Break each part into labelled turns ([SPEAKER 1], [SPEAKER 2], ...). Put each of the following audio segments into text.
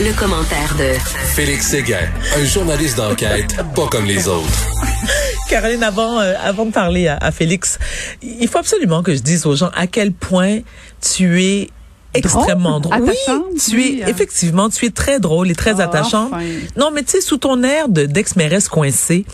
[SPEAKER 1] le commentaire de
[SPEAKER 2] Félix Séguin, un journaliste d'enquête pas comme les autres.
[SPEAKER 3] Caroline, avant, euh, avant de parler à, Félix, il faut absolument que je dise aux gens à quel point tu es extrêmement drôle.
[SPEAKER 4] Oui,
[SPEAKER 3] tu es effectivement, tu es très drôle et très ah, attachant. Non, mais tu sais, sous ton air de d'ex-mairesse coincée,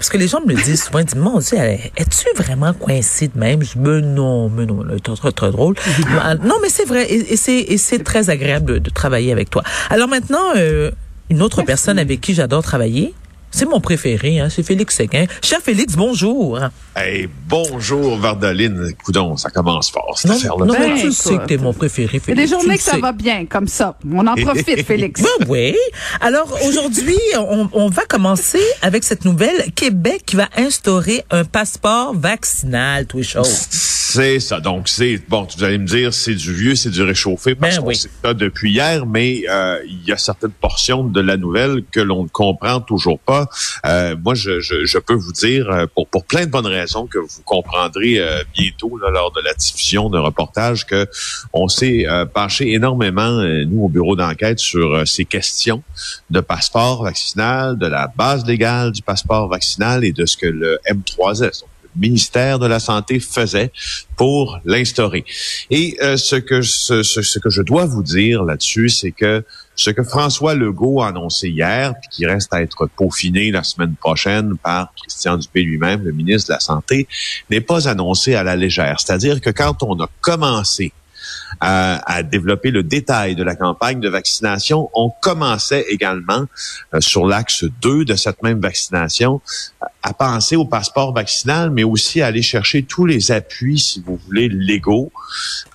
[SPEAKER 3] parce que les gens me le disent souvent, ils disent, mon Dieu, es-tu vraiment coincé de même? Je me non, mais non, c'est très, très drôle. non, mais c'est vrai, et, et c'est très agréable de, travailler avec toi. Alors maintenant, euh, une autre personne avec qui j'adore travailler, c'est mon préféré, hein, c'est Félix Séguin. Cher Félix, bonjour.
[SPEAKER 5] Hey, bonjour, Vardaline. Coudon, ça commence fort, cette
[SPEAKER 3] affaire-là. Non, mais tu sais que t'es mon préféré, Félix. Il
[SPEAKER 4] y a des journées que ça va bien, comme ça. On en profite, Félix.
[SPEAKER 3] Ben oui. Alors, aujourd'hui, on, on, va commencer avec cette nouvelle. Québec qui va instaurer un passeport vaccinal, tout choses.
[SPEAKER 5] C'est ça. Donc, c'est, bon, vous allez me dire, c'est du vieux, c'est du réchauffé, parce ben qu'on sait ça depuis hier, mais euh, il y a certaines portions de la nouvelle que l'on ne comprend toujours pas. Euh, moi, je, je, je, peux vous dire, euh, pour, pour plein de bonnes raisons que vous comprendrez euh, bientôt là, lors de la diffusion d'un reportage, que on s'est penché énormément, nous, au bureau d'enquête, sur ces questions de passeport vaccinal, de la base légale du passeport vaccinal et de ce que le M3S, ministère de la Santé faisait pour l'instaurer. Et euh, ce que ce, ce, que je dois vous dire là-dessus, c'est que ce que François Legault a annoncé hier, puis qui reste à être peaufiné la semaine prochaine par Christian Dupé lui-même, le ministre de la Santé, n'est pas annoncé à la légère. C'est-à-dire que quand on a commencé à, développer le détail de la campagne de vaccination. On commençait également euh, sur l'axe 2 de cette même vaccination à penser au passeport vaccinal, mais aussi à aller chercher tous les appuis, si vous voulez, légaux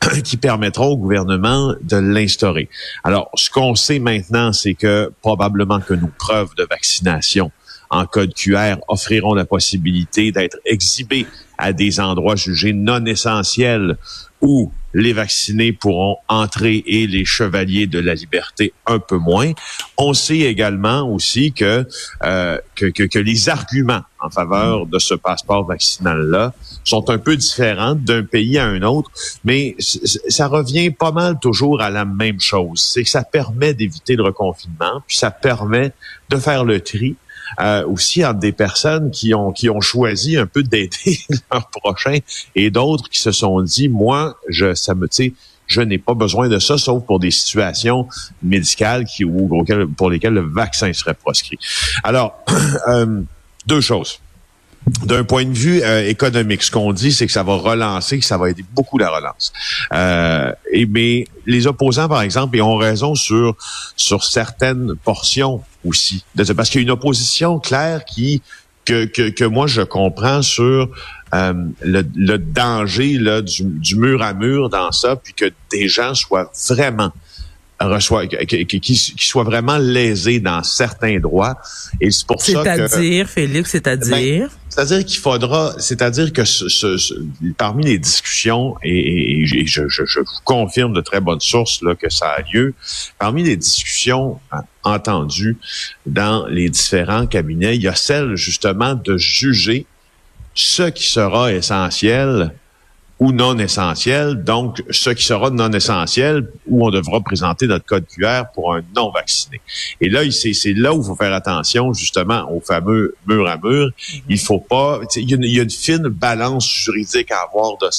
[SPEAKER 5] qui permettront au gouvernement de l'instaurer. Alors, ce qu'on sait maintenant, c'est que probablement que nos preuves de vaccination en code QR offriront la possibilité d'être exhibées à des endroits jugés non essentiels où les vaccinés pourront entrer et les chevaliers de la liberté un peu moins. On sait également aussi que, euh, que, que, que, les arguments en faveur de ce passeport vaccinal-là sont un peu différents d'un pays à un autre, mais ça revient pas mal toujours à la même chose. C'est que ça permet d'éviter le reconfinement, puis ça permet de faire le tri euh, aussi entre des personnes qui ont qui ont choisi un peu d'aider leur prochain et d'autres qui se sont dit moi je ça me tu je n'ai pas besoin de ça, sauf pour des situations médicales qui, ou pour lesquelles le vaccin serait proscrit. Alors, euh, deux choses d'un point de vue euh, économique, ce qu'on dit, c'est que ça va relancer, que ça va aider beaucoup la relance. Euh, et mais les opposants, par exemple, ils ont raison sur sur certaines portions aussi, parce qu'il y a une opposition claire qui que, que, moi je comprends sur euh, le, le, danger là, du, du, mur à mur dans ça, puis que des gens soient vraiment reçoit, qui, qui, soit vraiment lésé dans certains droits. Et c'est pour ça
[SPEAKER 3] que... C'est-à-dire, Félix, c'est-à-dire? Ben,
[SPEAKER 5] c'est-à-dire qu'il faudra, c'est-à-dire que ce, parmi les discussions, et, je, je, je, vous confirme de très bonnes sources là, que ça a lieu, parmi les discussions hein, entendues dans les différents cabinets, il y a celle justement de juger ce qui sera essentiel ou non essentiel, donc ce qui sera non essentiel, où on devra présenter notre code QR pour un non vacciné. Et là, c'est là où il faut faire attention justement au fameux mur à mur. Il faut pas, il y, a une fine balance juridique à avoir dans,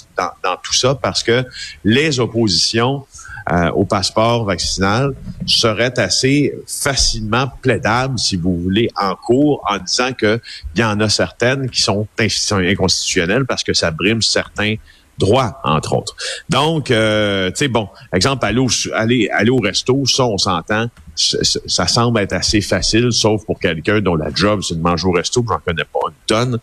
[SPEAKER 5] dans, tout ça parce que les oppositions euh, au passeport vaccinal seraient assez facilement plaidables, si vous voulez, en cours, en disant qu'il y en a certaines qui sont inconstitutionnelles parce que ça brime certains droit, entre autres. Donc, euh, tu sais, bon, exemple, aller au, aller, aller au resto, ça, on s'entend, ça, semble être assez facile, sauf pour quelqu'un dont la job, c'est de manger au resto, j'en connais pas une tonne,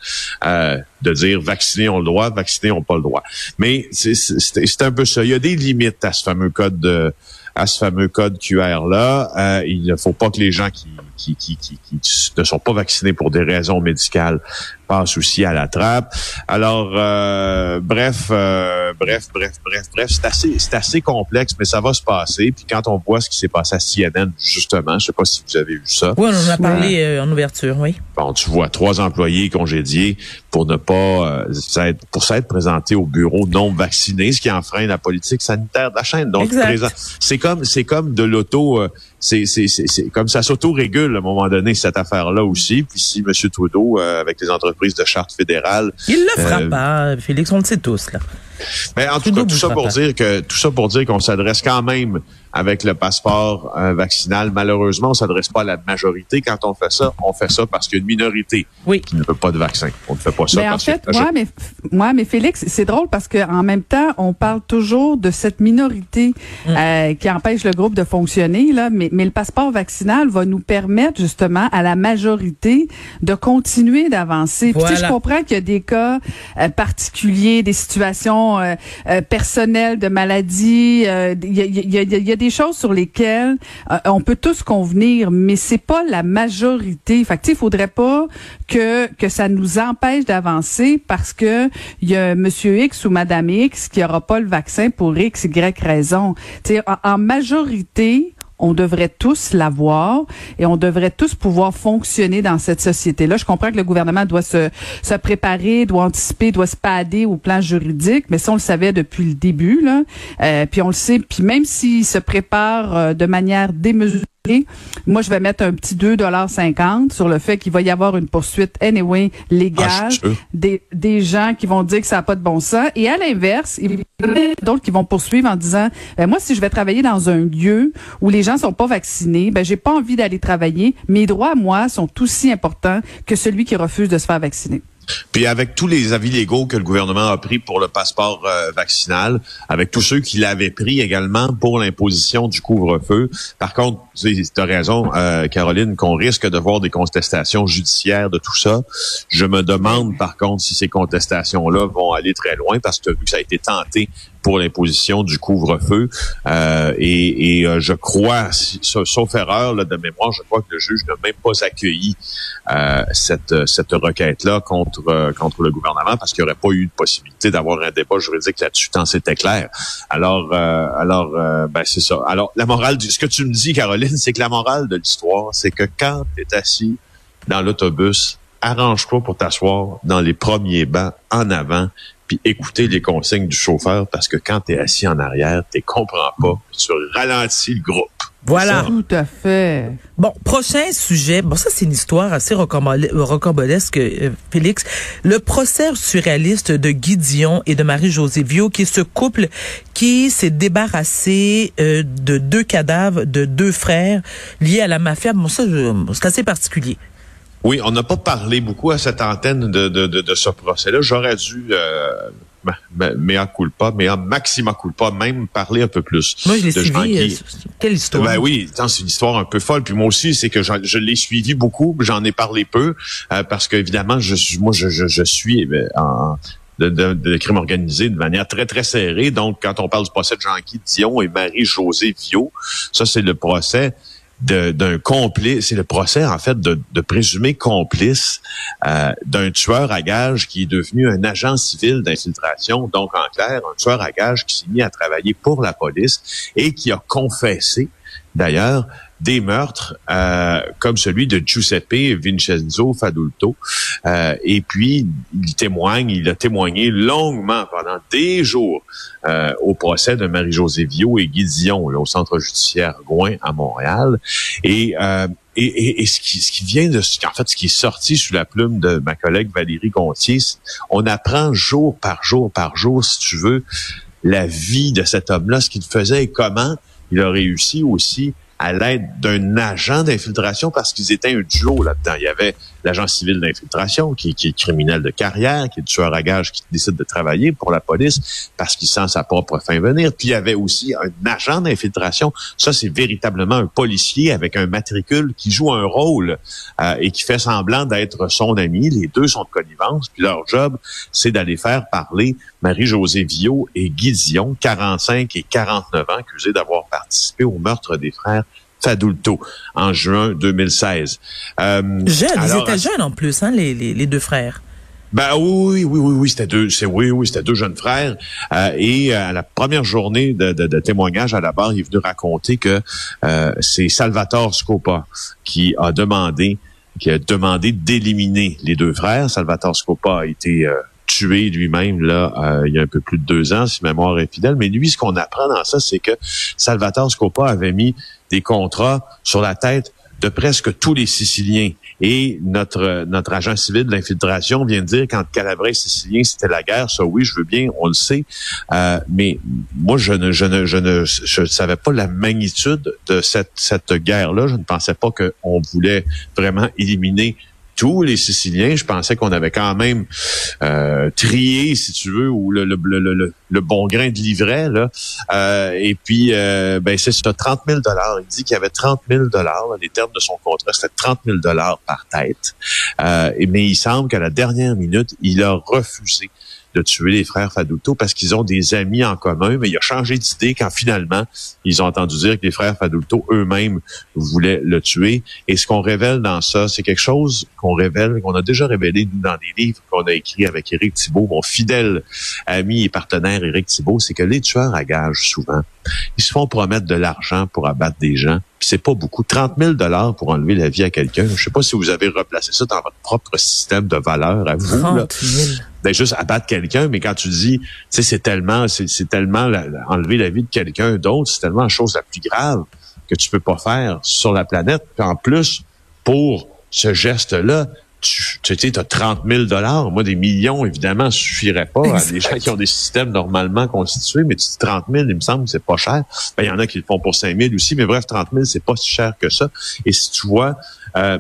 [SPEAKER 5] euh, de dire vaccinés ont le droit, vaccinés ont pas le droit. Mais c'est un peu ça. Il y a des limites à ce fameux code de à ce fameux code QR-là. Euh, il ne faut pas que les gens qui, qui, qui, qui, ne sont pas vaccinés pour des raisons médicales passe aussi à la trappe. Alors, euh, bref, euh, bref, bref, bref, bref, c'est assez, c'est assez complexe, mais ça va se passer. Puis quand on voit ce qui s'est passé à CNN, justement, je sais pas si vous avez vu ça.
[SPEAKER 3] Oui, on en a parlé euh, en ouverture, oui.
[SPEAKER 5] Bon, tu vois trois employés congédiés pour ne pas s'être, pour s'être présentés au bureau non vaccinés, ce qui enfreint la politique sanitaire de la chaîne. Donc, c'est comme, c'est comme de l'auto c'est c'est comme ça s'auto-régule à un moment donné cette affaire-là aussi. Puis si M. Trudeau, euh, avec les entreprises de charte fédérale,
[SPEAKER 3] il le fera euh, pas, Félix, on le sait tous là.
[SPEAKER 5] Mais en tout cas, tout ça pour dire que tout ça pour dire qu'on s'adresse quand même avec le passeport euh, vaccinal. Malheureusement, on s'adresse pas à la majorité. Quand on fait ça, on fait ça parce qu'il y a une minorité qui ne veut pas de vaccin. On ne fait pas ça.
[SPEAKER 4] Mais en fait, moi, mais, moi, mais Félix, c'est drôle parce que en même temps, on parle toujours de cette minorité mm. euh, qui empêche le groupe de fonctionner. Là, mais, mais le passeport vaccinal va nous permettre justement à la majorité de continuer d'avancer. Voilà. je comprends qu'il y a des cas euh, particuliers, des situations personnelles de maladie. Il y, y, y a des des choses sur lesquelles euh, on peut tous convenir, mais c'est pas la majorité. Fait il faudrait pas que que ça nous empêche d'avancer parce que il y a Monsieur X ou Madame X qui aura pas le vaccin pour X Y raison. en, en majorité, on devrait tous l'avoir et on devrait tous pouvoir fonctionner dans cette société-là. Je comprends que le gouvernement doit se, se préparer, doit anticiper, doit se pader au plan juridique, mais ça, on le savait depuis le début. Là. Euh, puis on le sait, puis même s'il se prépare euh, de manière démesurée, moi, je vais mettre un petit 2,50 sur le fait qu'il va y avoir une poursuite anyway légale ah, des, des gens qui vont dire que ça n'a pas de bon sens. Et à l'inverse, il y a d'autres qui vont poursuivre en disant, ben, moi, si je vais travailler dans un lieu où les gens sont pas vaccinés, ben, j'ai pas envie d'aller travailler. Mes droits, moi, sont aussi importants que celui qui refuse de se faire vacciner.
[SPEAKER 5] Puis avec tous les avis légaux que le gouvernement a pris pour le passeport euh, vaccinal, avec tous ceux qui l'avaient pris également pour l'imposition du couvre-feu. Par contre, tu as raison, euh, Caroline, qu'on risque de voir des contestations judiciaires de tout ça. Je me demande par contre si ces contestations-là vont aller très loin parce que vu que ça a été tenté pour l'imposition du couvre-feu. Euh, et, et euh, je crois, sauf erreur là, de mémoire, je crois que le juge n'a même pas accueilli euh, cette, cette requête-là contre, euh, contre le gouvernement parce qu'il n'y aurait pas eu de possibilité d'avoir un débat juridique là-dessus, tant c'était clair. Alors, euh, alors ben, c'est ça. Alors, la morale, du, ce que tu me dis, Caroline, c'est que la morale de l'histoire, c'est que quand tu es assis dans l'autobus, arrange-toi pour t'asseoir dans les premiers bancs en avant puis écouter les consignes du chauffeur parce que quand tu es assis en arrière, tu comprends pas, tu ralentis le groupe.
[SPEAKER 3] Voilà.
[SPEAKER 4] Tout à fait.
[SPEAKER 3] Bon, prochain sujet. Bon, ça, c'est une histoire assez rocambolesque, euh, Félix. Le procès surréaliste de Guy Dion et de Marie-Josée Viau, qui est ce couple qui s'est débarrassé euh, de deux cadavres de deux frères liés à la mafia. Bon, ça, c'est assez particulier.
[SPEAKER 5] Oui, on n'a pas parlé beaucoup à cette antenne de, de, de, ce procès-là. J'aurais dû, euh, à culpa, à maxima culpa, même parler un peu plus.
[SPEAKER 3] Moi, je l'ai suivi. Euh, quelle histoire?
[SPEAKER 5] Ben oui, c'est une histoire un peu folle. Puis moi aussi, c'est que je, l'ai suivi beaucoup. J'en ai parlé peu euh, parce qu'évidemment, je, moi, je, je, je suis eh en, de, de, de, crime organisé de manière très, très serrée. Donc, quand on parle du procès de Jean-Guy Dion et Marie-Josée Viau, ça, c'est le procès d'un complice, c'est le procès en fait de, de présumé complice euh, d'un tueur à gage qui est devenu un agent civil d'infiltration, donc en clair, un tueur à gage qui s'est mis à travailler pour la police et qui a confessé d'ailleurs des meurtres euh, comme celui de Giuseppe Vincenzo Fadulto. Euh, et puis, il témoigne, il a témoigné longuement pendant des jours euh, au procès de Marie-Josée Viau et Guy Dion, là, au centre judiciaire Gouin à Montréal. Et et, et, et, ce, qui, ce qui vient de en fait ce qui est sorti sous la plume de ma collègue Valérie Gontier, on apprend jour par jour par jour, si tu veux, la vie de cet homme-là, ce qu'il faisait et comment il a réussi aussi à l'aide d'un agent d'infiltration parce qu'ils étaient un duo là-dedans. Il y avait l'agent civil d'infiltration qui, est criminel de carrière, qui est tueur à gage, qui décide de travailler pour la police parce qu'il sent sa propre fin venir. Puis il y avait aussi un agent d'infiltration. Ça, c'est véritablement un policier avec un matricule qui joue un rôle euh, et qui fait semblant d'être son ami. Les deux sont de connivence. Puis leur job, c'est d'aller faire parler Marie-Josée Viau et Guy Dion, 45 et 49 ans, accusés d'avoir participé au meurtre des frères Fadulto en juin 2016.
[SPEAKER 3] Euh, jeunes, ils étaient jeunes en plus, hein, les, les, deux frères.
[SPEAKER 5] Ben oui, oui, oui, oui, c'était deux, c'est oui, oui, c'était deux jeunes frères. Euh, et à la première journée de, de, de, témoignage à la barre, il est venu raconter que euh, c'est Salvatore Scopa qui a demandé, qui a demandé d'éliminer les deux frères. Salvatore Scopa a été euh, tué lui-même là euh, il y a un peu plus de deux ans, si mémoire est fidèle. Mais lui, ce qu'on apprend dans ça, c'est que Salvatore Scopa avait mis des contrats sur la tête de presque tous les Siciliens. Et notre notre agent civil de l'infiltration vient de dire qu'entre Calabrais et Sicilien, c'était la guerre. Ça, oui, je veux bien, on le sait. Euh, mais moi, je ne, je ne, je ne, je savais pas la magnitude de cette cette guerre-là. Je ne pensais pas qu'on voulait vraiment éliminer tous les Siciliens. Je pensais qu'on avait quand même euh, trié, si tu veux, ou le, le, le, le bon grain de livret. Là. Euh, et puis, euh, ben, c'est ça, 30 000 Il dit qu'il y avait 30 000 Les termes de son contrat, c'était 30 000 par tête. Euh, mais il semble qu'à la dernière minute, il a refusé de tuer les frères Faduto parce qu'ils ont des amis en commun, mais il a changé d'idée quand finalement ils ont entendu dire que les frères Faduto eux-mêmes voulaient le tuer. Et ce qu'on révèle dans ça, c'est quelque chose qu'on révèle, qu'on a déjà révélé dans des livres qu'on a écrits avec Éric Thibault, mon fidèle ami et partenaire Éric Thibault, c'est que les tueurs à gages souvent, ils se font promettre de l'argent pour abattre des gens c'est pas beaucoup. 30 000 dollars pour enlever la vie à quelqu'un. Je sais pas si vous avez replacé ça dans votre propre système de valeur à vous. 30 000. Ben, juste abattre quelqu'un, mais quand tu dis, tu sais, c'est tellement, c'est tellement enlever la vie de quelqu'un d'autre, c'est tellement la chose la plus grave que tu peux pas faire sur la planète. Puis en plus, pour ce geste-là, tu, tu sais, as 30 000 dollars. Moi, des millions, évidemment, suffirait pas à des gens qui ont des systèmes normalement constitués, mais tu dis 30 000, il me semble que c'est pas cher. Ben, il y en a qui le font pour 5 000 aussi, mais bref, 30 000, c'est pas si cher que ça. Et si tu vois, euh,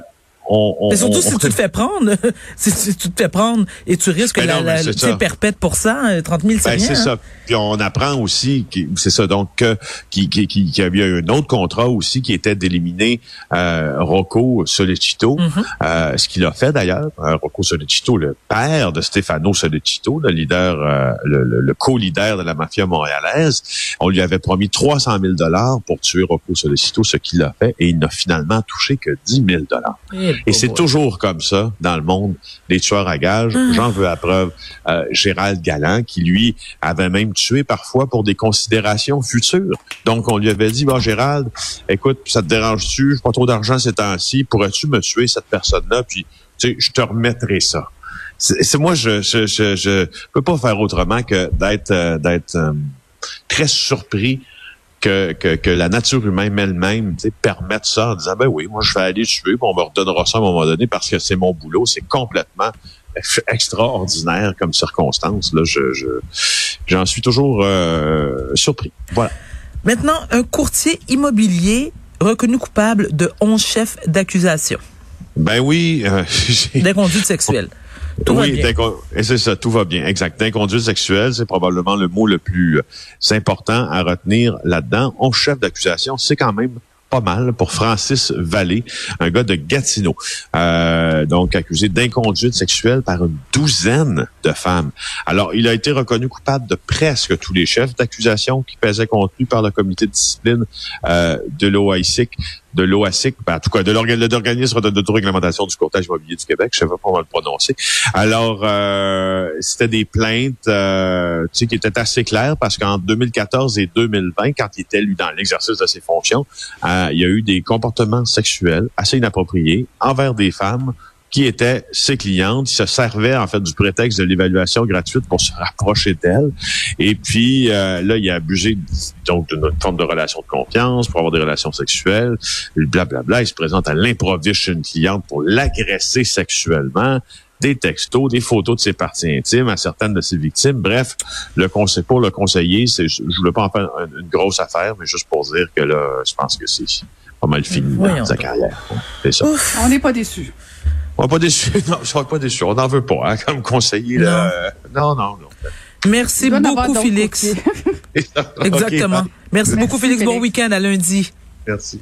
[SPEAKER 3] mais surtout si tu te fais prendre, si tu te fais prendre et tu risques ben la, la perpète pour ça, 30 000 c'est ben,
[SPEAKER 5] C'est ça. Puis on apprend aussi, c'est ça, donc qu'il qui, qui, qui avait un autre contrat aussi qui était d'éliminer euh, Rocco Solecito, mm-hmm. euh, ce qu'il a fait d'ailleurs. Euh, Rocco Solecito, le père de Stefano Solecito, le leader, euh, le, le co-leader de la mafia montréalaise. On lui avait promis 300 000 dollars pour tuer Rocco Solecito, ce qu'il a fait, et il n'a finalement touché que 10 000 dollars. Et c'est toujours comme ça dans le monde des tueurs à gages. Ah. J'en veux à preuve euh, Gérald Galland, qui lui avait même tué parfois pour des considérations futures. Donc on lui avait dit, bon Gérald, écoute, ça te dérange-tu, pas trop d'argent ces temps-ci, pourrais-tu me tuer cette personne-là, puis tu sais, je te remettrai ça. C'est moi, je, je, je, je, peux pas faire autrement que d'être euh, d'être euh, très surpris que, que, la nature humaine elle-même permette ça en disant ben oui, moi je vais aller tuer, on me redonnera ça à un moment donné parce que c'est mon boulot. C'est complètement extraordinaire comme circonstance. Là, je, j'en suis toujours euh, surpris. Voilà.
[SPEAKER 3] Maintenant, un courtier immobilier reconnu coupable de 11 chefs d'accusation.
[SPEAKER 5] Ben oui. Euh,
[SPEAKER 3] D'inconduite sexuelle. Tout oui,
[SPEAKER 5] et c'est ça, tout va bien. Exact. D'inconduite sexuelle, c'est probablement le mot le plus euh, important à retenir là-dedans. On chef d'accusation, c'est quand même pas mal pour Francis Vallée, un gars de Gatineau, euh, donc accusé d'inconduite sexuelle par une douzaine de femmes. Alors, il a été reconnu coupable de presque tous les chefs d'accusation qui pesaient contre lui par le comité de discipline euh, de l'OICIC de l'OASIC, ben, en tout cas de l'organisme d'autoréglementation du courtage immobilier du Québec, je sais pas comment le prononcer. Alors, euh, c'était des plaintes euh, tu sais, qui étaient assez claires parce qu'en 2014 et 2020, quand il était, lui, dans l'exercice de ses fonctions, euh, il y a eu des comportements sexuels assez inappropriés envers des femmes qui étaient ses clientes. Il se servait en fait du prétexte de l'évaluation gratuite pour se rapprocher d'elle. Et puis euh, là, il a abusé donc d'une forme de relation de confiance pour avoir des relations sexuelles. Blablabla. Bla, Il se présente à l'improviste chez une cliente pour l'agresser sexuellement des textos, des photos de ses parties intimes à certaines de ses victimes. Bref, le conseil pour le conseiller, c'est, je ne voulais pas en faire une, grosse affaire, mais juste pour dire que là, je pense que c'est pas mal fini dans sa carrière. C'est ça.
[SPEAKER 4] On n'est pas déçus.
[SPEAKER 5] On n'est pas déçu. Non, je suis pas déçu. On n'en veut pas, hein, comme conseiller. Là. Non, non, non.
[SPEAKER 3] Merci beaucoup, Félix. Exactement. Merci, beaucoup, Félix. Bon week-end à lundi.
[SPEAKER 5] Merci.